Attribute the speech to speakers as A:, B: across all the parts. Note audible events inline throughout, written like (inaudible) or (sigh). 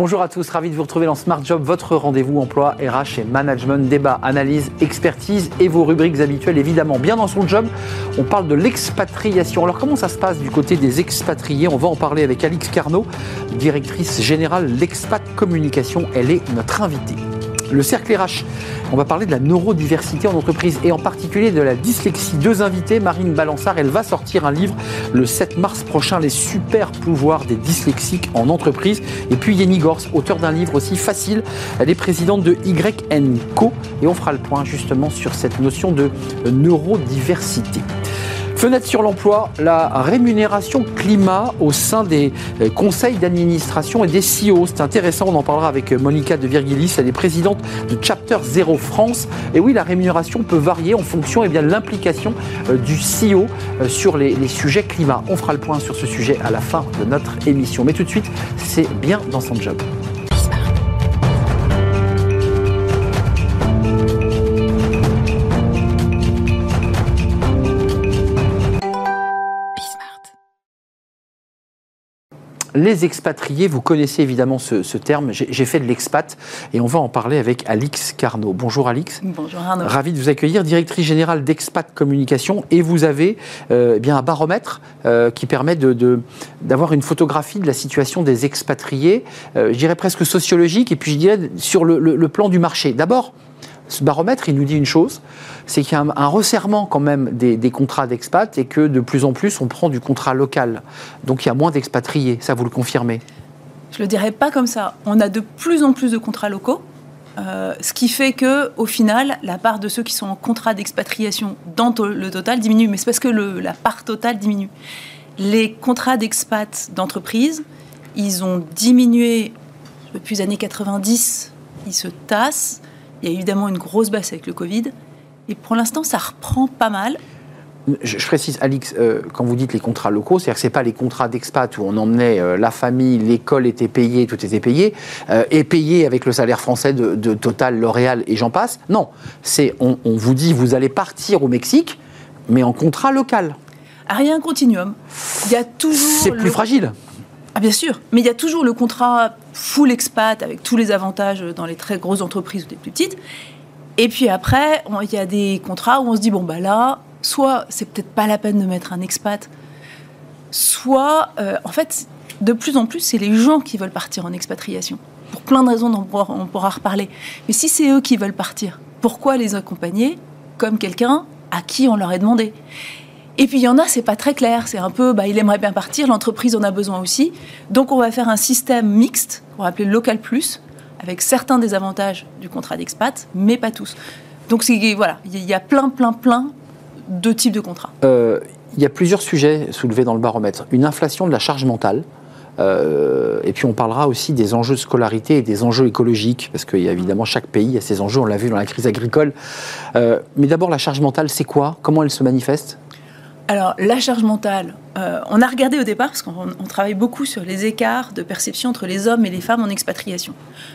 A: Bonjour à tous, ravi de vous retrouver dans Smart Job, votre rendez-vous emploi, RH et management, débat, analyse, expertise et vos rubriques habituelles évidemment. Bien dans son job, on parle de l'expatriation. Alors comment ça se passe du côté des expatriés? On va en parler avec Alix Carnot, directrice générale l'Expat Communication. Elle est notre invitée. Le cercle RH, on va parler de la neurodiversité en entreprise et en particulier de la dyslexie. Deux invités, Marine Balançard, elle va sortir un livre le 7 mars prochain, Les super pouvoirs des dyslexiques en entreprise. Et puis Yenny Gors, auteur d'un livre aussi facile, elle est présidente de YN Co. Et on fera le point justement sur cette notion de neurodiversité. Fenêtre sur l'emploi, la rémunération climat au sein des euh, conseils d'administration et des CEO. C'est intéressant, on en parlera avec Monica de Virgilis, elle est présidente de Chapter Zero France. Et oui, la rémunération peut varier en fonction eh bien, de l'implication euh, du CEO euh, sur les, les sujets climat. On fera le point sur ce sujet à la fin de notre émission. Mais tout de suite, c'est bien dans son job. Les expatriés, vous connaissez évidemment ce, terme. J'ai fait de l'expat et on va en parler avec Alix Carnot. Bonjour Alix.
B: Bonjour Arnaud.
A: Ravi de vous accueillir, directrice générale d'Expat Communication. Et vous avez euh, eh bien un baromètre euh, qui permet d'avoir une photographie de la situation des expatriés, euh, je dirais presque sociologique, et puis je dirais sur le plan du marché. D'abord, ce baromètre, il nous dit une chose, c'est qu'il y a un, resserrement quand même des, contrats d'expat et que de plus en plus on prend du contrat local. Donc il y a moins d'expatriés, ça vous le confirmez
B: Je ne le dirais pas comme ça. On a de plus en plus de contrats locaux. Euh, ce qui fait que, au final, la part de ceux qui sont en contrat d'expatriation dans le total diminue, mais c'est parce que la part totale diminue. Les contrats d'expat d'entreprise, ils ont diminué depuis les années 90, ils se tassent. Il y a évidemment une grosse baisse avec le Covid. Et pour l'instant, ça reprend pas mal.
A: Je, précise, Alix, euh, quand vous dites les contrats locaux, c'est-à-dire que ce n'est pas les contrats d'expat où on emmenait euh, la famille, l'école était payée, tout était payé, euh, et payé avec le salaire français de, Total, L'Oréal et j'en passe. Non, c'est on, vous dit vous allez partir au Mexique, mais en contrat local.
B: Ah, rien continuum. Il y a toujours.
A: C'est plus fragile.
B: Ah bien sûr, mais il y a toujours le contrat full expat avec tous les avantages dans les très grosses entreprises ou des plus petites. Et puis après, il y a des contrats où on se dit bon bah là, soit c'est peut-être pas la peine de mettre un expat, soit euh, en fait de plus en plus c'est les gens qui veulent partir en expatriation pour plein de raisons dont on pourra reparler. Mais si c'est eux qui veulent partir, pourquoi les accompagner comme quelqu'un à qui on leur est demandé? Et puis il y en a, c'est pas très clair. C'est un peu, bah, il aimerait bien partir, l'entreprise en a besoin aussi. Donc on va faire un système mixte, qu'on va appeler local plus, avec certains des avantages du contrat d'expat, mais pas tous. Donc voilà, il y a plein, plein, plein de types de contrats.
A: Euh, il y a plusieurs sujets soulevés dans le baromètre. Une inflation de la charge mentale. Euh, et puis on parlera aussi des enjeux de scolarité et des enjeux écologiques, parce qu'il y a évidemment chaque pays a ses enjeux, on l'a vu dans la crise agricole. Euh, mais d'abord, la charge mentale, c'est quoi? Comment elle se manifeste?
B: Alors, la charge mentale, euh, on a regardé au départ, parce qu'on travaille beaucoup sur les écarts de perception entre les hommes et les femmes en expatriation.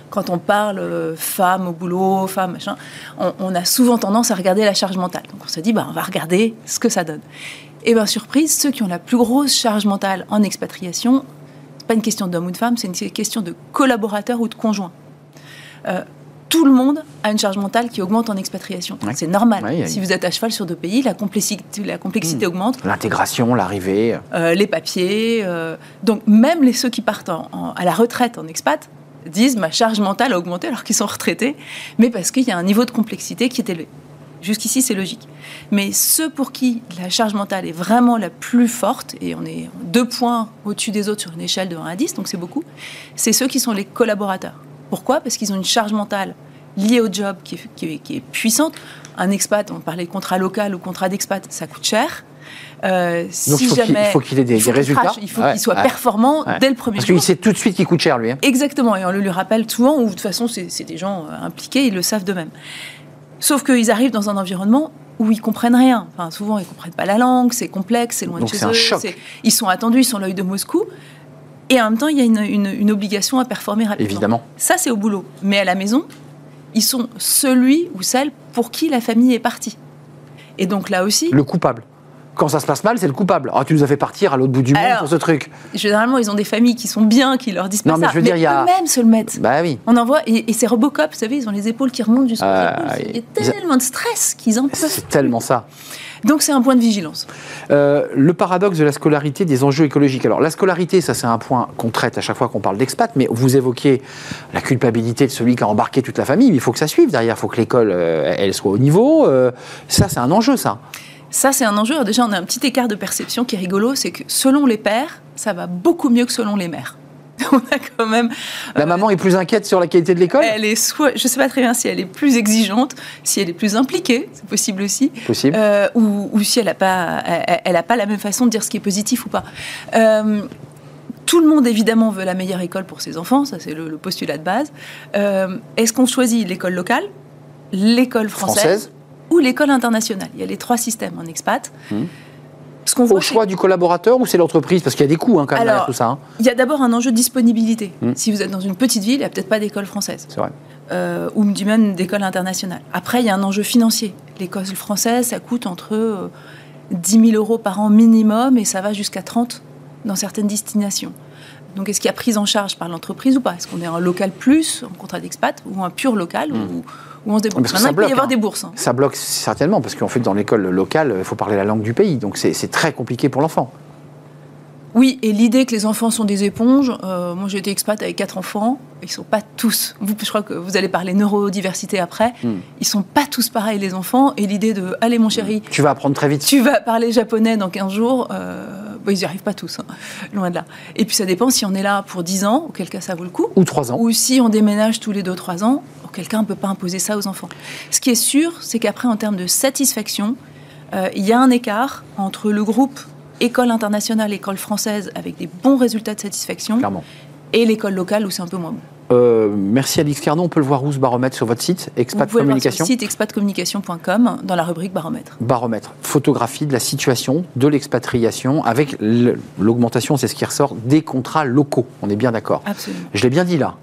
B: Quand on parle euh, femmes au boulot, femmes, machin, on, a souvent tendance à regarder la charge mentale. Donc on se dit, bah, on va regarder ce que ça donne. Et bien, surprise, ceux qui ont la plus grosse charge mentale en expatriation, n'est pas une question d'homme ou de femme, c'est une question de collaborateur ou de conjoint. Euh, tout le monde a une charge mentale qui augmente en expatriation. C'est normal. si vous êtes à cheval sur deux pays, la complexité, la complexité hmm. augmente.
A: L'intégration, l'arrivée.
B: Euh, les papiers. Euh, donc même les ceux qui partent à la retraite en expat disent ma charge mentale a augmenté alors qu'ils sont retraités, mais parce qu'il y a un niveau de complexité qui est élevé. Jusqu'ici, c'est logique. Mais ceux pour qui la charge mentale est vraiment la plus forte, et on est deux points au-dessus des autres sur une échelle de 1 à 10, donc c'est beaucoup, c'est ceux qui sont les collaborateurs. Pourquoi? Parce qu'ils ont une charge mentale liée au job qui est, puissante. Un expat, on parlait de contrat local ou contrat d'expat, ça coûte cher.
A: Euh, Donc il faut qu'il ait des, résultats.
B: il faut qu'il soit performant dès le premier
A: jour.
B: Parce qu'il
A: sait tout de suite qu'il coûte cher, lui. Hein.
B: Exactement, et on le lui rappelle souvent, ou de toute façon, c'est des gens euh, impliqués, ils le savent d'eux-mêmes. Sauf qu'ils arrivent dans un environnement où ils comprennent rien. Enfin, souvent, ils comprennent pas la langue, c'est complexe, c'est loin de chez eux.
A: Choc.
B: Ils sont attendus, ils sont l'œil de Moscou. Et en même temps, il y a une, obligation à performer rapidement.
A: Évidemment.
B: Ça, c'est au boulot. Mais à la maison, ils sont celui ou celle pour qui la famille est partie. Et donc là aussi.
A: Le coupable. quand ça se passe mal, c'est le coupable. Ah, tu nous as fait partir à l'autre bout du monde
B: Alors,
A: pour ce truc.
B: Généralement, ils ont des familles qui sont bien, qui leur disent pas
A: Non, mais
B: ça.
A: je veux dire, il y a-
B: eux-mêmes se le mettent.
A: Bah oui.
B: On en voit, et, et c'est Robocop, vous savez, ils ont les épaules qui remontent jusqu'aux épaules. Il y a tellement de stress qu'ils en peuvent.
A: C'est tellement ça.
B: Donc c'est un point de vigilance.
A: Euh, le paradoxe de la scolarité des enjeux écologiques. Alors, la scolarité, ça, c'est un point qu'on traite à chaque fois qu'on parle d'expat, mais vous évoquez la culpabilité de celui qui a embarqué toute la famille, mais il faut que ça suive derrière, il faut que l'école, euh, elle soit au niveau. euh, ça, c'est un enjeu, ça.
B: Ça, c'est un enjeu. Alors déjà, on a un petit écart de perception qui est rigolo, c'est que selon les pères, ça va beaucoup mieux que selon les mères. (laughs) On a quand même.
A: La
B: euh,
A: main est plus inquiète sur la qualité de l'école
B: Elle est soit, je sais pas très bien si elle est plus exigeante, si elle est plus impliquée, c'est possible aussi,
A: Possible.
B: euh, ou, ou si elle n'a pas, elle, elle a pas la même façon de dire ce qui est positif ou pas. Euh, tout le monde évidemment veut la meilleure école pour ses enfants, ça c'est le, le postulat de base. Est-ce qu'on choisit l'école locale, l'école française,
A: Française.
B: ou l'école internationale? Il y a les trois systèmes en expat.
A: Mhm.
B: Ce
A: Au choix du collaborateur ou c'est l'entreprise? Parce qu'il y a des coûts hein, quand même derrière
B: Alors,
A: tout ça. hein.
B: il y a d'abord un enjeu de disponibilité.
A: Mhm.
B: Si vous êtes dans une petite ville, il n'y a peut-être pas d'école française.
A: C'est vrai.
B: euh, ou du même d'école internationale. Après, il y a un enjeu financier. L'école française, ça coûte entre euh, 10 000 euros par an minimum et ça va jusqu'à 30 dans certaines destinations. Donc, est-ce qu'il y a prise en charge par l'entreprise ou pas? Est-ce qu'on est un local plus, en contrat d'expat, ou un pur local, ou, on se débrouille Maintenant, il peut y avoir
A: hein.
B: des bourses. hein.
A: Ça bloque certainement, parce qu'en fait, dans l'école locale, il faut parler la langue du pays. Donc, c'est très compliqué pour l'enfant.
B: Oui, et l'idée que les enfants sont des éponges, euh, moi j'ai été expat avec quatre enfants, ils sont pas tous, vous, je crois que vous allez parler neurodiversité après,
A: Hmm.
B: ils sont pas tous pareils les enfants, et l'idée de, allez mon chéri,
A: Tu vas apprendre très vite.
B: tu vas parler japonais dans 15 jours, euh, bah, ils n'y arrivent pas tous, hein, loin de là. Et puis ça dépend si on est là pour 10 ans, auquel cas ça vaut le coup,
A: Ou trois ans.
B: ou si on déménage tous les 2-3 ans, auquel cas on ne peut pas imposer ça aux enfants. Ce qui est sûr, c'est qu'après, en termes de satisfaction, euh, il y a un écart entre le groupe école internationale, école française, avec des bons résultats de satisfaction,
A: Clairement.
B: et l'école locale où c'est un peu moins bon.
A: Euh, merci Alix Carnon. On peut le voir où ce baromètre sur votre site
B: Vous
A: Expat
B: pouvez le voir sur
A: Communication
B: le site expatcommunication.com dans la rubrique baromètre.
A: Baromètre, photographie de la situation de l'expatriation avec l'augmentation, c'est ce qui ressort, des contrats locaux. On est bien d'accord.
B: Absolument.
A: Je l'ai bien dit là.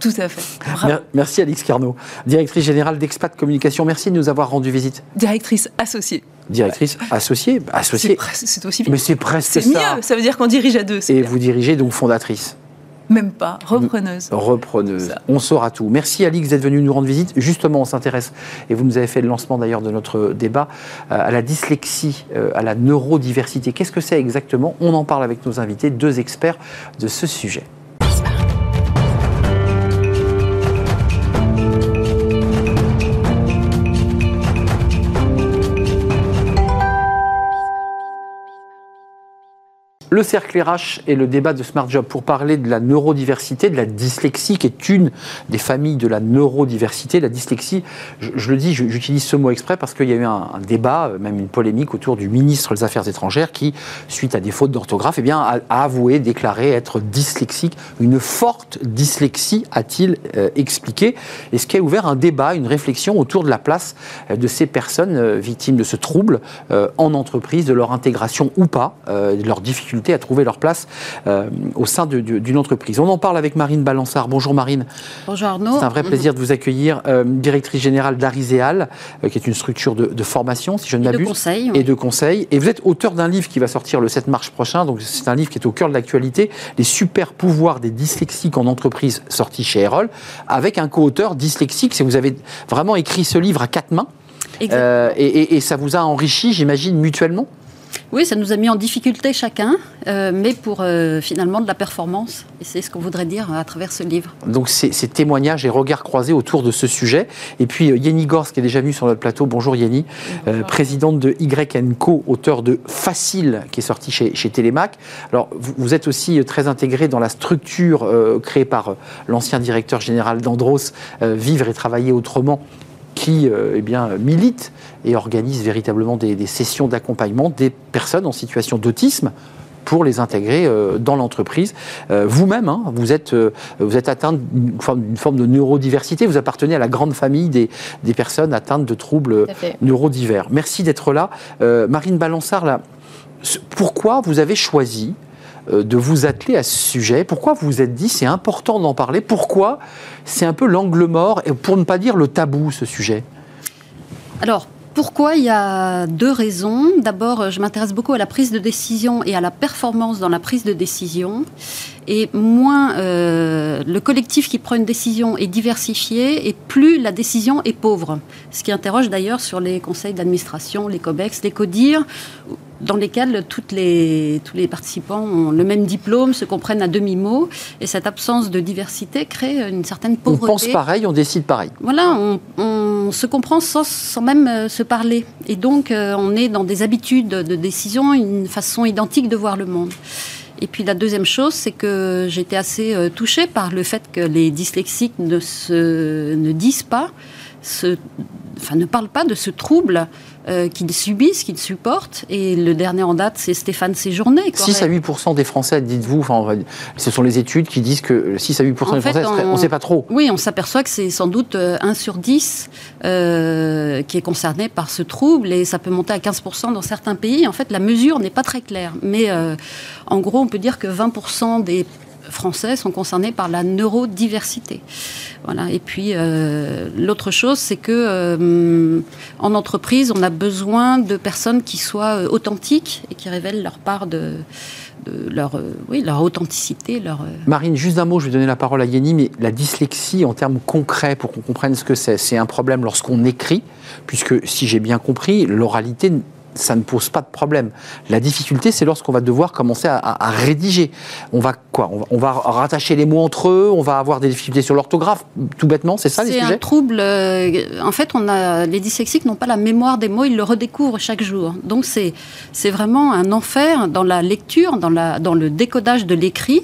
B: Tout à fait. Bravo.
A: Mer- Merci Alix Carnot, directrice générale d'Expat Communication. Merci de nous avoir rendu visite.
B: Directrice associée.
A: Directrice associée,
B: C'est
A: associée.
B: c'est aussi bien.
A: Mais c'est presque
B: C'est
A: ça.
B: mieux, ça veut dire qu'on dirige à deux. c'est
A: Et vous dirigez donc fondatrice,
B: Même pas, repreneuse.
A: repreneuse. On saura tout. Merci Alix d'être venue nous rendre visite. Justement, on s'intéresse, et vous nous avez fait le lancement d'ailleurs de notre débat, euh, à la dyslexie, euh, à la neurodiversité. Qu'est-ce que c'est exactement? On en parle avec nos invités, deux experts de ce sujet. Le cercle RH et le débat de Smart Job pour parler de la neurodiversité, de la dyslexie, qui est une des familles de la neurodiversité. La dyslexie, je, le dis, j'utilise ce mot exprès parce qu'il y a eu un, débat, euh, même une polémique autour du ministre des Affaires étrangères qui, suite à des fautes d'orthographe, eh a, avoué, déclaré être dyslexique. Une forte dyslexie, a-t-il euh, expliqué. Et ce qui a ouvert un débat, une réflexion autour de la place euh, de ces personnes victimes de ce trouble en entreprise, de leur intégration ou pas, de leur difficulté à trouver leur place euh, au sein de- de- d'une entreprise. On en parle avec Marine Balançard. Bonjour Marine.
C: Bonjour Arnaud.
A: C'est un vrai plaisir de vous accueillir, euh, directrice générale d'Ariséal, euh, qui est une structure de, de formation, si je ne
C: Et de
A: m'abuse.
C: conseils.
A: Et de conseils. Et vous êtes auteur d'un livre qui va sortir le 7 mars prochain. Donc, c'est un livre qui est au cœur de l'actualité. Les super pouvoirs des dyslexiques en entreprise, sorti chez Erol, avec un co-auteur dyslexique. C'est- Vous avez vraiment écrit ce livre à quatre mains. Euh, et, et- et ça vous a enrichi, j'imagine, mutuellement?
C: Oui, ça nous a mis en difficulté chacun, euh, mais pour euh, finalement de la performance. Et c'est ce qu'on voudrait dire à travers ce livre.
A: Donc ces, ces témoignages et regards croisés autour de ce sujet. Et puis euh, Yenny Gors, qui est déjà venue sur notre plateau. Bonjour Yenny, euh, présidente de Y Co, auteur de Facile, qui est sorti chez, chez Télémac. Alors vous, vous êtes aussi euh, très intégré dans la structure euh, créée par euh, l'ancien directeur général d'Andros, euh, Vivre et Travailler Autrement, qui euh, eh bien, milite et organise véritablement des, des sessions d'accompagnement des personnes en situation d'autisme pour les intégrer euh, dans l'entreprise. Euh, Vous-même, hein, vous, êtes, vous êtes atteinte d'une forme, de neurodiversité, vous appartenez à la grande famille des, des personnes atteintes de troubles neurodivers. Merci d'être là. Euh, Marine Balançard, là, pourquoi vous avez choisi de vous atteler à ce sujet. Pourquoi vous vous êtes dit c'est important d'en parler? Pourquoi c'est un peu l'angle mort, et pour ne pas dire le tabou, ce sujet.
C: Alors, pourquoi? Il y a deux raisons. D'abord, je m'intéresse beaucoup à la prise de décision et à la performance dans la prise de décision. Et moins euh, le collectif qui prend une décision est diversifié et plus la décision est pauvre. Ce qui interroge d'ailleurs sur les conseils d'administration, les COBEX, les CODIR, dans lesquels toutes les, tous les participants ont le même diplôme, se comprennent à demi-mot, et cette absence de diversité crée une certaine pauvreté.
A: On pense pareil, on décide pareil.
C: Voilà, on, se comprend sans, sans, même euh, se parler. Et donc, euh, on est dans des habitudes de décision, une façon identique de voir le monde. Et puis la deuxième chose, c'est que j'étais assez euh, touchée par le fait que les dyslexiques ne, se, disent pas, enfin, ne parlent pas de ce trouble euh, qu'ils subissent, qu'ils supportent. Et le dernier en date, c'est Stéphane Séjourné.
A: 6 à 8% des Français, dites-vous, enfin, ce sont les études qui disent que 6 à 8% des Français, on ne sait pas trop.
C: Oui, on s'aperçoit que c'est sans doute 1 euh, sur 10 euh, qui est concerné par ce trouble et ça peut monter à 15% dans certains pays. En fait, la mesure n'est pas très claire. Mais en gros, on peut dire que 20 des Français sont concernés par la neurodiversité. Voilà. Et puis euh, l'autre chose, c'est que euh, en entreprise, on a besoin de personnes qui soient euh, authentiques et qui révèlent leur part de, leur, oui, leur authenticité.
A: Marine, juste un mot, je vais donner la parole à Yanni, mais la dyslexie en termes concrets, pour qu'on comprenne ce que c'est, c'est un problème lorsqu'on écrit, puisque si j'ai bien compris, l'oralité ça ne pose pas de problème. La difficulté, c'est lorsqu'on va devoir commencer à, rédiger. On va quoi? On va, rattacher les mots entre eux, on va avoir des difficultés sur l'orthographe, tout bêtement, c'est ça les sujets
C: C'est un trouble. Euh, en fait, on a, les dyslexiques n'ont pas la mémoire des mots, ils le redécouvrent chaque jour. Donc c'est, c'est vraiment un enfer dans la lecture, dans, la, dans le décodage de l'écrit,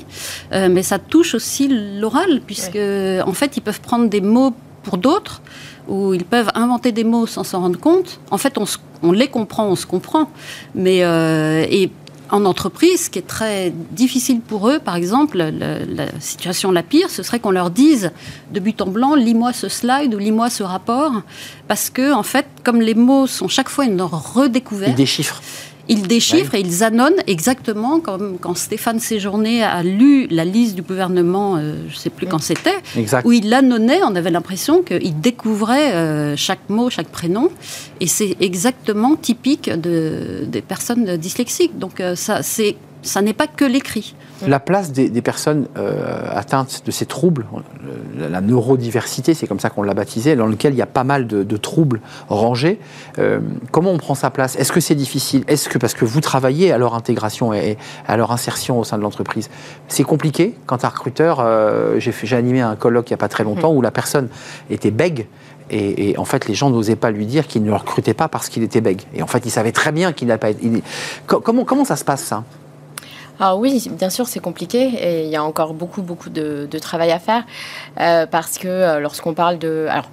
C: euh, mais ça touche aussi l'oral, puisque en fait, ils peuvent prendre des mots pour d'autres où ils peuvent inventer des mots sans s'en rendre compte. En fait, on, les comprend, on se comprend. Mais euh, et en entreprise, ce qui est très difficile pour eux, par exemple, la, situation la pire, ce serait qu'on leur dise de but en blanc, lis-moi ce slide ou lis-moi ce rapport, parce que en fait, comme les mots sont chaque fois une redécouverte,
A: ils déchiffrent.
C: Ils déchiffrent et ils annonnent exactement comme quand Stéphane Séjourné a lu la liste du gouvernement, euh, je ne sais plus quand c'était, où il annonnait, on avait l'impression qu'il découvrait euh, chaque mot, chaque prénom. Et c'est exactement typique de, des personnes dyslexiques. Donc euh, ça, ça n'est pas que l'écrit.
A: La place des, personnes euh, atteintes de ces troubles, la, neurodiversité, c'est comme ça qu'on l'a baptisé, dans lequel il y a pas mal de, troubles rangés, euh, comment on prend sa place? Est-ce que c'est difficile? Est-ce que, parce que vous travaillez à leur intégration et, à leur insertion au sein de l'entreprise, c'est compliqué? Quand un recruteur, euh, j'ai animé un colloque il n'y a pas très longtemps où la personne était bègue, et, en fait, les gens n'osaient pas lui dire qu'il ne le recrutait pas parce qu'il était bègue. Et en fait, il savait très bien qu'il n'a pas été. Comment, comment ça se passe, ça?
D: Ah oui, bien sûr, c'est compliqué et il y a encore beaucoup, beaucoup de, travail à faire euh, parce que euh, lorsqu'on parle de... Alors,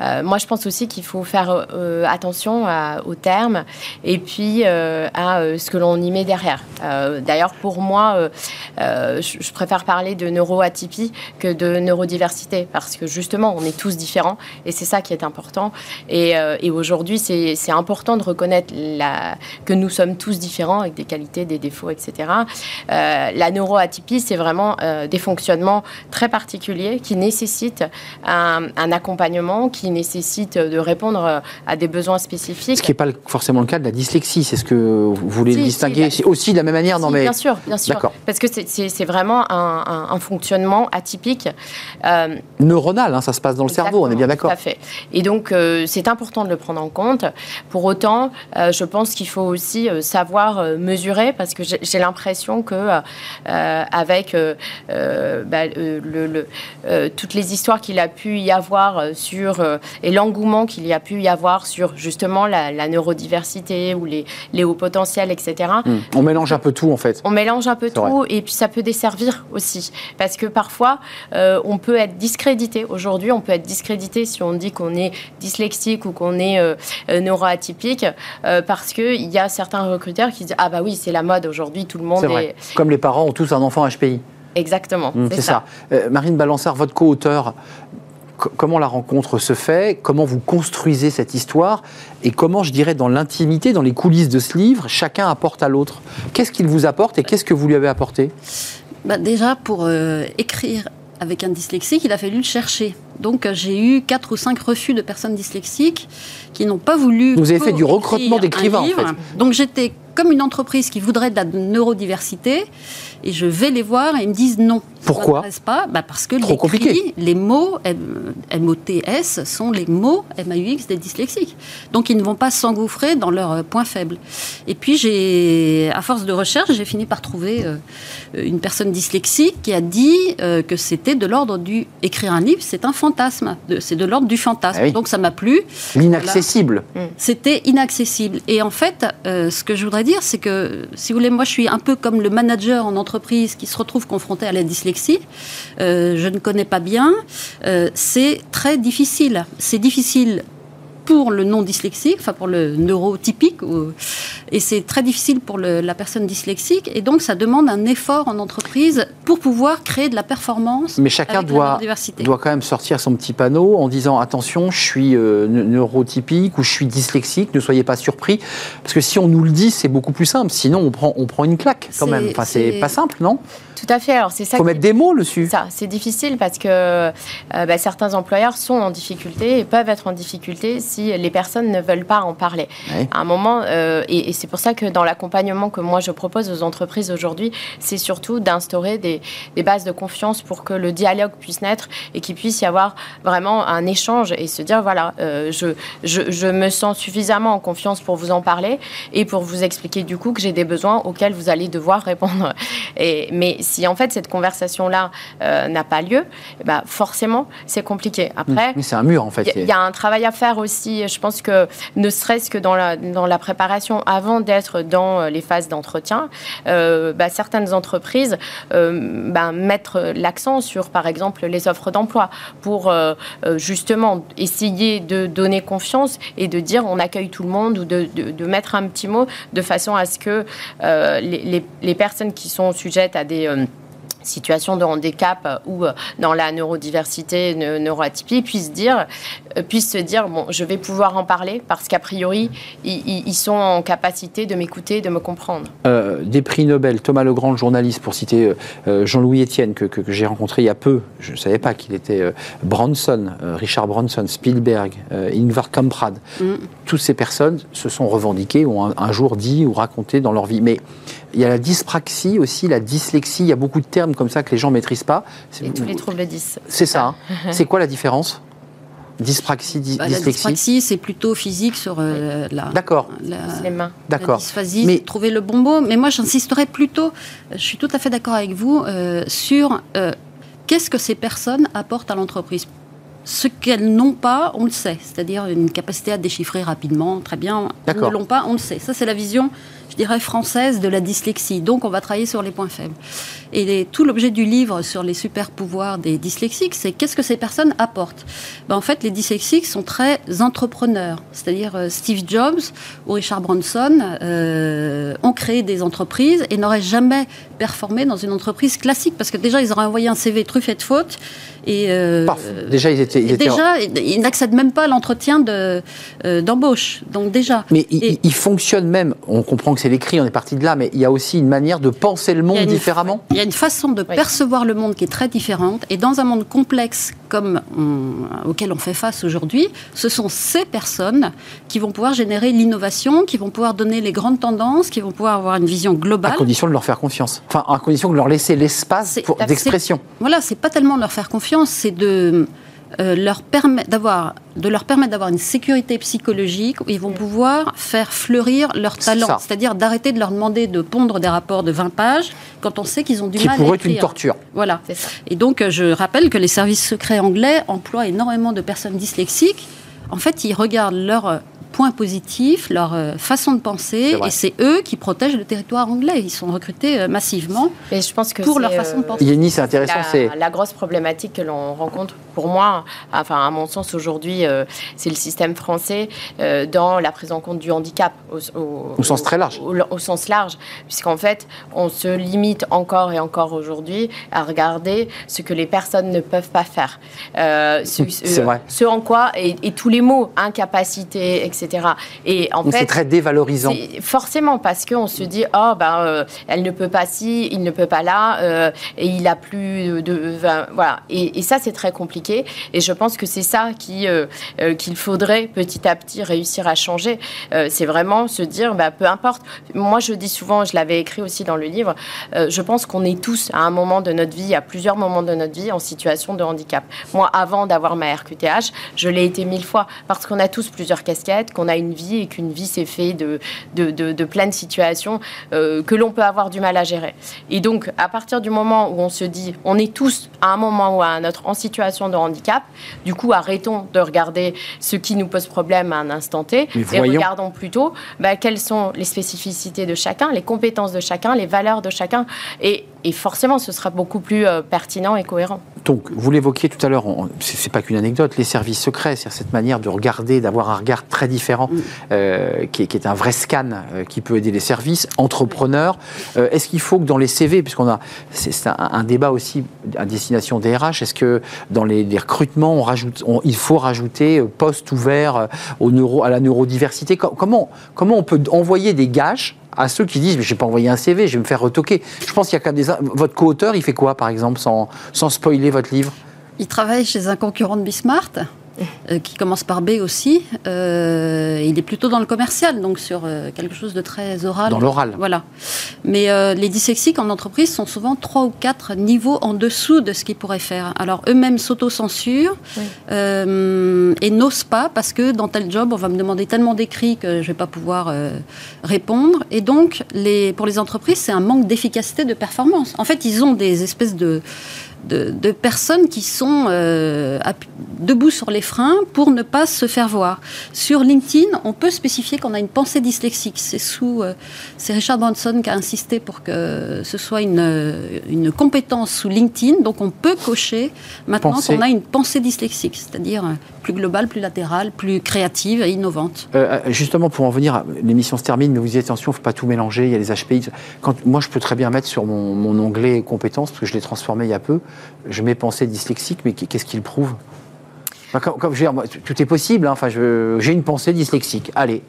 D: euh, moi, je pense aussi qu'il faut faire attention aux termes et puis à ce que l'on y met derrière. D'ailleurs, pour moi, je, préfère parler de neuroatypie que de neurodiversité parce que justement, on est tous différents et c'est ça qui est important. Et, et aujourd'hui, c'est important de reconnaître la, que nous sommes tous différents avec des qualités, des défauts, etc. Euh, la neuroatypie, c'est vraiment euh, des fonctionnements très particuliers qui nécessitent un, accompagnement, qui nécessitent de répondre euh, à des besoins spécifiques.
A: Ce qui n'est pas forcément le cas de la dyslexie, c'est ce que vous voulez distinguer C'est aussi de la même manière
D: non, mais... Bien sûr, bien sûr. Parce que c'est vraiment un, fonctionnement atypique.
A: Neuronal, hein, ça se passe dans le cerveau, on est bien d'accord.
D: Tout à fait. Et donc, c'est important de le prendre en compte. Pour autant, je pense qu'il faut aussi savoir mesurer, parce que j'ai l'impression que euh, avec euh, euh, bah, le, toutes les histoires qu'il a pu y avoir sur et l'engouement qu'il y a pu y avoir sur justement la, neurodiversité ou les, les hauts potentiels, etc.
A: Hmm. On mélange un peu tout en fait.
D: On mélange un peu tout et puis ça peut desservir aussi parce que parfois on peut être discrédité. Aujourd'hui, on peut être discrédité si on dit qu'on est dyslexique ou qu'on est neuroatypique parce qu'il y a certains recruteurs qui disent ah bah oui c'est la mode aujourd'hui tout le monde est,
A: comme les parents ont tous un enfant HPI.
D: Exactement. Mmh, c'est ça.
A: Euh, Marine Balançard, votre co-auteur, comment la rencontre se fait, comment vous construisez cette histoire? Et comment, je dirais, dans l'intimité, dans les coulisses de ce livre, chacun apporte à l'autre? Qu'est-ce qu'il vous apporte et qu'est-ce que vous lui avez apporté?
C: Bah Déjà, pour euh, écrire avec un dyslexique, il a fallu le chercher. Donc euh, j'ai eu quatre ou cinq refus de personnes dyslexiques qui n'ont pas voulu.
A: Vous avez fait du recrutement d'écrivains en fait.
C: Donc j'étais comme une entreprise qui voudrait de la neurodiversité et je vais les voir et ils me disent non.
A: Pourquoi
C: pas bah Parce que les, les mots M-O-T-S sont les mots M-A-U-X des dyslexiques. Donc ils ne vont pas s'engouffrer dans leurs euh, points faibles. Et puis j'ai, à force de recherche, j'ai fini par trouver euh, une personne dyslexique qui a dit euh, que c'était de l'ordre du écrire un livre, c'est un fantasme, c'est de l'ordre du fantasme. Ah Donc ça m'a plu.
A: L'inaccessible.
C: C'était inaccessible. Et en fait, ce que je voudrais dire, c'est que si vous voulez, moi je suis un peu comme le manager en entreprise qui se retrouve confronté à la dyslexie. je ne connais pas bien. c'est très difficile. C'est difficile pour le non dyslexique, enfin pour le neurotypique, et c'est très difficile pour la personne dyslexique, et donc ça demande un effort en entreprise pour pouvoir créer de la performance.
A: Mais chacun doit, doit quand même sortir son petit panneau en disant attention, je suis euh, neurotypique ou je suis dyslexique, ne soyez pas surpris, parce que si on nous le dit, c'est beaucoup plus simple, sinon on prend, on prend une claque quand même. Enfin, c'est pas simple, non?
D: Tout à fait. Alors c'est ça.
A: Faut mettre des mots dessus.
D: Ça, c'est difficile parce que euh, bah, certains employeurs sont en difficulté et peuvent être en difficulté si les personnes ne veulent pas en parler. À un moment, euh, et, c'est pour ça que dans l'accompagnement que moi je propose aux entreprises aujourd'hui, c'est surtout d'instaurer des, bases de confiance pour que le dialogue puisse naître et qu'il puisse y avoir vraiment un échange et se dire voilà, euh, je, je, je me sens suffisamment en confiance pour vous en parler et pour vous expliquer du coup que j'ai des besoins auxquels vous allez devoir répondre. Et, mais si en fait cette conversation-là euh, n'a pas lieu, bah forcément c'est compliqué. Après,
A: c'est un mur en fait.
D: Il y, a un travail à faire aussi. Je pense que ne serait-ce que dans la, dans la préparation, avant d'être dans euh, les phases d'entretien, euh, bah, certaines entreprises bah, mettre l'accent sur, par exemple, les offres d'emploi pour justement essayer de donner confiance et de dire on accueille tout le monde ou de, de, mettre un petit mot de façon à ce que les, les, les, personnes qui sont sujettes à des situation de handicap ou euh, dans la neurodiversité, neuroatypie, puissent, dire, euh, puissent se dire bon, je vais pouvoir en parler parce qu'a priori, ils, sont en capacité de m'écouter, de me comprendre.
A: Euh, des prix Nobel, Thomas Legrand, journaliste, pour citer Jean-Louis Etienne, que, que, j'ai rencontré il y a peu, je ne savais pas qu'il était Branson, Richard Branson, Spielberg, Ingvar Kamprad. Mm. Toutes ces personnes se sont revendiquées, ont un, un jour dit ou raconté dans leur vie. Mais il y a la dyspraxie aussi, la dyslexie. Il y a beaucoup de termes comme ça que les gens ne maîtrisent pas.
D: Et tous les troubles 10.
A: C'est ça. Hein. (laughs) c'est quoi la différence? Dyspraxie, dyslexie
C: bah, La dyspraxie, c'est plutôt physique sur euh, la,
A: D'accord.
D: les mains.
A: D'accord. La
C: dysphasie, mais... trouver le bon mot. Mais moi, j'insisterai plutôt, je suis tout à fait d'accord avec vous, euh, sur euh, qu'est-ce que ces personnes apportent à l'entreprise? Ce qu'elles n'ont pas, on le sait, c'est-à-dire une capacité à déchiffrer rapidement, très bien. Elles ne l'ont pas, on le sait. Ça, c'est la vision dirais, française de la dyslexie. Donc, on va travailler sur les points faibles. Et tout l'objet du livre sur les super pouvoirs des dyslexiques, c'est qu'est-ce que ces personnes apportent? Ben, En fait, les dyslexiques sont très entrepreneurs. C'est-à-dire, euh, Steve Jobs ou Richard Branson euh, ont créé des entreprises et n'auraient jamais performé dans une entreprise classique parce que déjà, ils auraient envoyé un CV truffé de fautes. Et,
A: euh, déjà, ils étaient.
C: déjà, ils n'accèdent même pas à l'entretien d'embauche. Donc, déjà.
A: Mais ils fonctionnent même. On comprend que c'est l'écrit, on est parti de là, mais il y a aussi une manière de penser le monde différemment
C: Il y a une façon de percevoir le monde qui est très différente. Et dans un monde complexe comme auquel on fait face aujourd'hui, ce sont ces personnes qui vont pouvoir générer l'innovation, qui vont pouvoir donner les grandes tendances, qui vont pouvoir avoir une vision globale. À
A: condition de leur faire confiance. Enfin, à condition de leur laisser l'espace d'expression.
C: Voilà, c'est pas tellement de leur faire confiance, c'est de euh, leur d'avoir, de leur permettre d'avoir une sécurité psychologique où ils vont pouvoir faire fleurir leur talent. C'est-à-dire d'arrêter de leur demander de pondre des rapports de 20 pages quand on sait qu'ils ont du mal à
A: écrire.
C: Qui
A: une torture.
C: Voilà. Et donc, euh, je rappelle que les services secrets anglais emploient énormément de personnes dyslexiques. En fait, ils regardent leur points positifs, leur euh, façon de penser, et c'est eux qui protègent le territoire anglais. Ils sont recrutés euh, massivement
D: et je pense que
C: pour leur façon de penser.
A: Yéni, c'est intéressant.
D: La, la, grosse problématique que l'on rencontre, pour moi, enfin à mon sens aujourd'hui, euh, c'est le système français dans la prise en compte du handicap
A: au, sens très large.
D: Au, sens large, puisqu'en fait, on se limite encore et encore aujourd'hui à regarder ce que les personnes ne peuvent pas faire. ce,
A: vrai.
D: ce, en quoi, et, et tous les mots, incapacité, etc., etc. Et en
A: Donc
D: fait,
A: c'est très dévalorisant.
D: Forcément, parce qu'on se dit, oh, ben, euh, elle ne peut pas ci, il ne peut pas là, euh, et il a plus de. voilà. Et, et ça, c'est très compliqué. Et je pense que c'est ça qui, euh, qu'il faudrait petit à petit réussir à changer. C'est vraiment se dire, bah, peu importe. Moi, je dis souvent, je l'avais écrit aussi dans le livre, je pense qu'on est tous à un moment de notre vie, à plusieurs moments de notre vie, en situation de handicap. Moi, avant d'avoir ma RQTH, je l'ai été mille fois parce qu'on a tous plusieurs casquettes, qu'on a une vie et qu'une vie s'est fait de, de, de, de plein de situations euh, que l'on peut avoir du mal à gérer. Et donc, à partir du moment où on se dit, on est tous à un moment ou à un autre en situation de handicap, du coup, arrêtons de regarder ce qui nous pose problème à un instant T
A: Mais
D: et
A: voyons.
D: regardons plutôt bah, quelles sont les spécificités de chacun, les compétences de chacun, les valeurs de chacun. Et, et forcément, ce sera beaucoup plus euh, pertinent et cohérent.
A: Donc, vous l'évoquiez tout à l'heure, c'est pas qu'une anecdote, les services secrets, c'est cette manière de regarder, d'avoir un regard très différent, euh, qui, est, qui est un vrai scan euh, qui peut aider les services, entrepreneurs. Euh, est-ce qu'il faut que dans les CV, puisqu'on a, c'est c'est un, un débat aussi à destination des RH, est-ce que dans les, les recrutements, on rajoute, on- il faut rajouter poste ouvert au neuro, à la neurodiversité? Co- Comment, comment on peut envoyer des gages à ceux qui disent mais je vais pas envoyer un CV, je vais me faire retoquer. Je pense qu'il y a quand même des votre co-auteur, il fait quoi par exemple sans, sans spoiler votre livre?
C: Il travaille chez un concurrent de Bismart, euh, qui commence par B aussi. Euh, il est plutôt dans le commercial, donc sur euh, quelque chose de très oral.
A: Dans l'oral.
C: Voilà. Mais euh, les dyslexiques en entreprise sont souvent trois ou quatre niveaux en dessous de ce qu'ils pourraient faire. Alors eux-mêmes s'autocensurent
D: Oui.
C: euh, et n'osent pas parce que dans tel job, on va me demander tellement d'écrits que je ne vais pas pouvoir euh, répondre. Et donc, les, pour les entreprises, c'est un manque d'efficacité de performance. En fait, ils ont des espèces de, de, de personnes qui sont euh, debout sur les freins pour ne pas se faire voir. Sur LinkedIn, on peut spécifier qu'on a une pensée dyslexique. C'est sous, euh, c'est Richard Branson qui a insisté pour que ce soit une, euh, une compétence sous LinkedIn. Donc on peut cocher maintenant qu'on a une pensée dyslexique, c'est-à-dire plus globale, plus latérale, plus créative et innovante.
A: Euh, Justement, pour en venir, l'émission se termine, mais vous disiez attention, il ne faut pas tout mélanger, il y a les HPI. Quand, moi, je peux très bien mettre sur mon, mon onglet compétences, parce que je l'ai transformé il y a peu, je mets pensée dyslexique, mais qu'est-ce qu'il prouve? Tout est possible, hein. j'ai une pensée dyslexique, allez.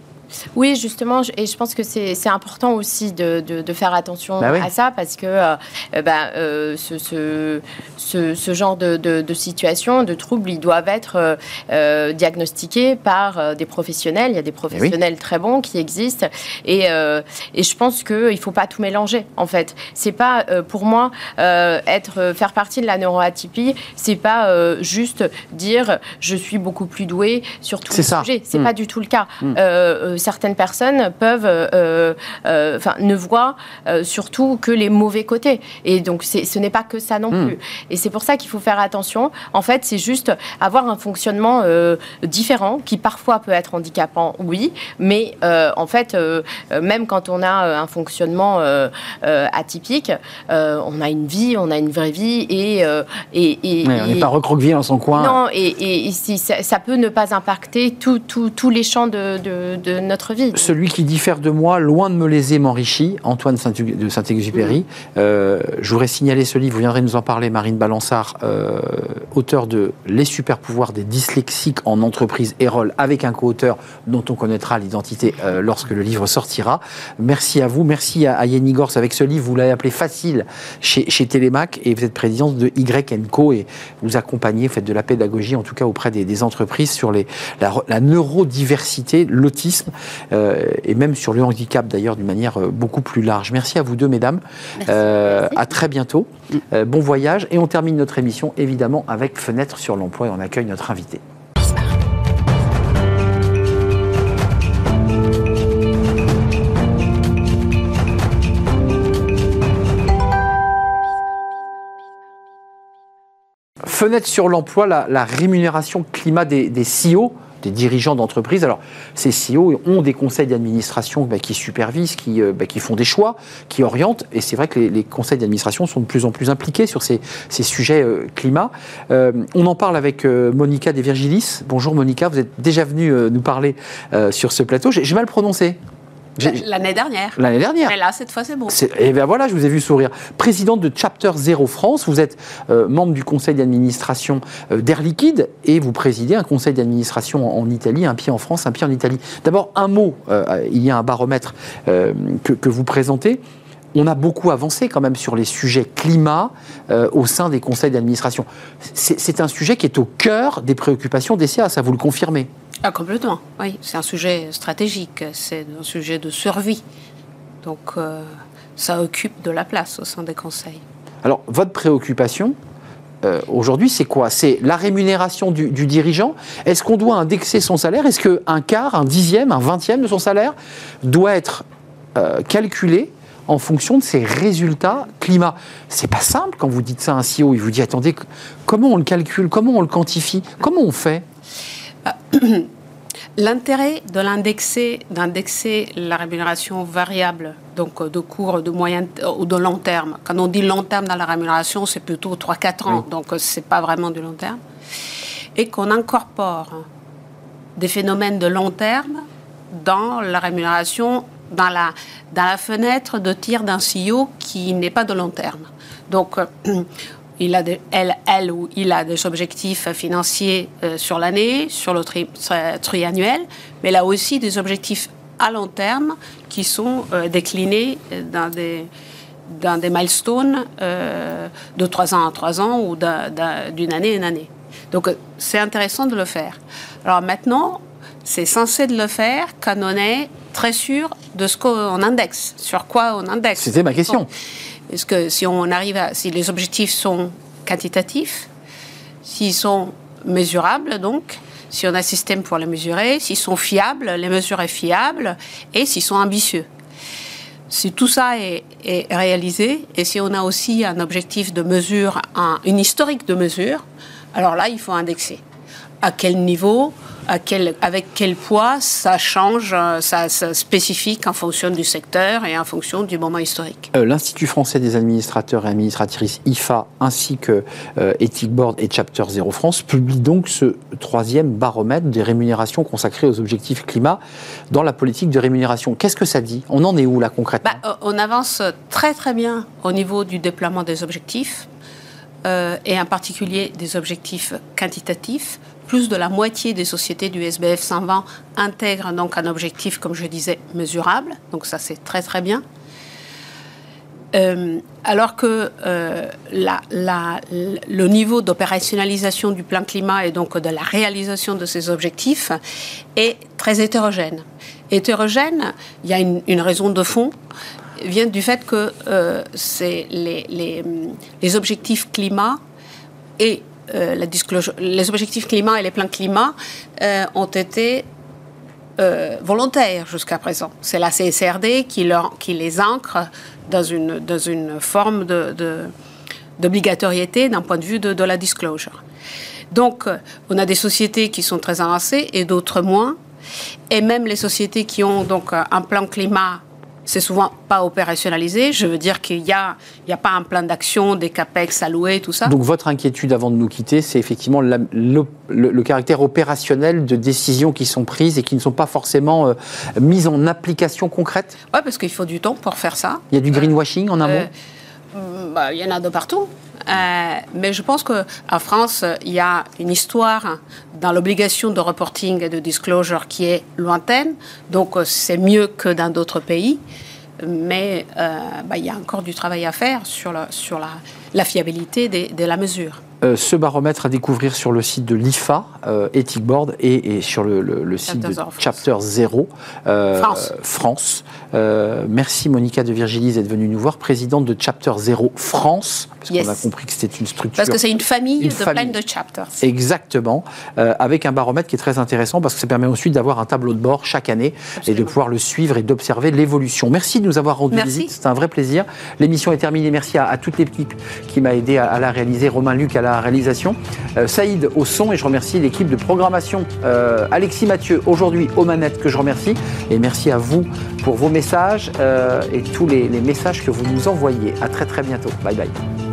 D: Oui, justement, et je pense que c'est important aussi de, de- de faire attention
A: Bah oui.
D: à ça parce que euh, euh, bah, euh, ce, ce, ce- ce genre de, de, de situation, de troubles, ils doivent être euh, diagnostiqués par des professionnels. Il y a des professionnels très bons qui existent et, et je pense qu'il ne faut pas tout mélanger en fait. C'est pas pour moi être faire partie de la neuroatypie, c'est pas juste dire je suis beaucoup plus doué sur tous les
A: ça.
D: sujets. C'est
A: Mm.
D: pas du tout le cas.
A: Mm.
D: Certaines personnes peuvent, euh, euh, enfin, ne voient euh, surtout que les mauvais côtés. Et donc, ce n'est pas que ça non
A: Mm.
D: plus. Et c'est pour ça qu'il faut faire attention. En fait, c'est juste avoir un fonctionnement différent, qui parfois peut être handicapant, oui, mais en fait, même quand on a un fonctionnement atypique, on a une vie, on a une vraie vie, et, et, et-
A: Ouais, on n'est pas recroquevillé dans son coin.
D: non, et, et- et si ça, ça peut ne pas impacter tous les champs de, de- de
A: Celui qui diffère de moi, loin de me léser, m'enrichit, Antoine de Saint-Exupéry. Euh, je voudrais signaler ce livre, vous viendrez nous en parler, Marine Balançard, euh, auteur de Les super pouvoirs des dyslexiques en entreprise Erol, avec un co-auteur dont on connaîtra l'identité euh, lorsque le livre sortira. Merci à vous, merci à, à Yenny Gors avec ce livre, vous l'avez appelé Facile chez, Télémac et vous êtes présidente de Y Co. Et vous accompagnez, faites de la pédagogie en tout cas auprès des, entreprises sur la, la neurodiversité, l'autisme et même sur le handicap d'ailleurs d'une manière euh, beaucoup plus large. Merci à vous deux mesdames.
C: Merci.
A: Euh,
D: Merci.
A: à très bientôt. Euh, bon voyage et on termine notre émission évidemment avec Fenêtre sur l'emploi et on accueille notre invité. Fenêtre sur l'emploi, la, la rémunération climat des, des CEO, des dirigeants d'entreprise. Alors, ces CEO ont des conseils d'administration bah, qui supervisent, qui, euh, bah, qui font des choix, qui orientent. Et c'est vrai que les, conseils d'administration sont de plus en plus impliqués sur ces, ces sujets euh, climat. Euh, on en parle avec Monica De Virgilis. Bonjour Monica, vous êtes déjà venue nous parler sur ce plateau. J'ai mal prononcé
E: L'année dernière.
A: L'année dernière.
E: Mais là, cette fois, c'est bon.
A: Et bien voilà, je vous ai vu sourire. Présidente de Chapter Zero France, vous êtes euh, membre du conseil d'administration euh, d'Air Liquide et vous présidez un conseil d'administration en, Italie, un pied en France, un pied en Italie. D'abord, un mot, euh, il y a un baromètre que, que, vous présentez. On a beaucoup avancé quand même sur les sujets climat au sein des conseils d'administration. C'est un sujet qui est au cœur des préoccupations des CA, ça vous le confirmez?
E: Ah, complètement, oui. C'est un sujet stratégique, c'est un sujet de survie. Donc, euh, ça occupe de la place au sein des conseils.
A: Alors, votre préoccupation, euh, aujourd'hui, c'est quoi? C'est la rémunération du, dirigeant? Est-ce qu'on doit indexer son salaire? Est-ce qu'un quart, un dixième, un vingtième de son salaire doit être euh, calculé en fonction de ses résultats climat? C'est pas simple quand vous dites ça à un CEO. Il vous dit attendez, comment on le calcule? Comment on le quantifie? Comment on fait? (clears throat)
E: L'intérêt de l'indexer, d'indexer la rémunération variable, donc euh, de court, de moyen ou de long terme. Quand on dit long terme dans la rémunération, c'est plutôt 3-4 ans, donc euh, ce n'est pas vraiment du long terme. Et qu'on incorpore des phénomènes de long terme dans la rémunération, dans la, dans la fenêtre de tir d'un CEO qui n'est pas de long terme. Donc, euh, (clears throat) il a elle, elle ou il a des objectifs financiers euh, sur l'année, sur le triannuel, mais il a aussi des objectifs à long terme qui sont euh, déclinés dans des, dans des milestones euh, de trois ans en trois ans ou d'une année à une année. Donc c'est intéressant de le faire. Alors maintenant, c'est censé de le faire quand on est très sûr de ce qu'on indexe, sur quoi on indexe.
A: C'était ma question.
E: Est-ce que si on arrive à, si les objectifs sont quantitatifs, s'ils sont mesurables, donc, si on a un système pour les mesurer, s'ils sont fiables, les mesures sont fiables, et s'ils sont ambitieux. Si tout ça est, réalisé, et si on a aussi un objectif de mesure, un, une historique de mesure, alors là, il faut indexer. À quel niveau avec quel poids ça change, euh, ça, ça, spécifique en fonction du secteur et en fonction du moment historique.
A: Euh, L'Institut français des administrateurs et administratrices IFA ainsi que euh, Ethic Board et Chapter Zero France publient donc ce troisième baromètre des rémunérations consacrées aux objectifs climat dans la politique de rémunération. Qu'est-ce que ça dit? On en est où là concrètement?
E: Bah, On avance très très bien au niveau du déploiement des objectifs. et en particulier des objectifs quantitatifs plus de la moitié des sociétés du SBF 120 intègrent donc un objectif, comme je disais, mesurable. Donc ça, c'est très très bien. Euh, alors que euh, le niveau d'opérationnalisation du plan climat et donc de la réalisation de ces objectifs est très hétérogène. Hétérogène, il y a une, raison de fond, vient du fait que euh, les, objectifs climat et euh, les objectifs climat et les plans climat euh, ont été euh, volontaires jusqu'à présent. C'est la CSRD qui, les ancre dans une, forme d'obligatoriété d'un point de vue de, de, la disclosure. Donc, on a des sociétés qui sont très avancées et d'autres moins. Et même les sociétés qui ont donc un plan climat c'est souvent pas opérationnalisé. Je veux dire qu'il n'y a, il y a pas un plan d'action, des capex alloués, tout ça.
A: Donc votre inquiétude avant de nous quitter, c'est effectivement le, caractère opérationnel de décisions qui sont prises et qui ne sont pas forcément euh, mises en application concrète?
E: Oui, parce qu'il faut du temps pour faire ça.
A: Il y a du greenwashing en un euh,
E: bah, Il y en a de partout. Euh, mais je pense qu'en France, il y a une histoire dans l'obligation de reporting et de disclosure qui est lointaine. Donc, euh, c'est mieux que dans d'autres pays. Mais euh, bah, il y a encore du travail à faire sur, la fiabilité de la mesure.
A: Euh, ce baromètre à découvrir sur le site de l'IFA, euh, Ethic Board, et, sur le, site de Chapter Zero
E: euh,
A: France. merci Monica de Virgilis d'être venue nous voir, présidente de Chapter Zero France, parce qu'on a compris que c'était une structure.
E: Parce que c'est une famille de plein de chapters.
A: Exactement, avec un baromètre qui est très intéressant parce que ça permet ensuite d'avoir un tableau de bord chaque année et de pouvoir le suivre et d'observer l'évolution. Merci de nous avoir rendu visite, c'est un vrai plaisir. L'émission est terminée. Merci à, toute l'équipe qui m'a aidé à, la réaliser, Romain Luc à la réalisation, euh, Saïd au son et je remercie l'équipe de programmation, euh, Alexis Mathieu aujourd'hui aux manettes que je remercie et merci à vous pour vos messages euh, et tous les, les messages que vous nous envoyez. À très très bientôt. Bye bye.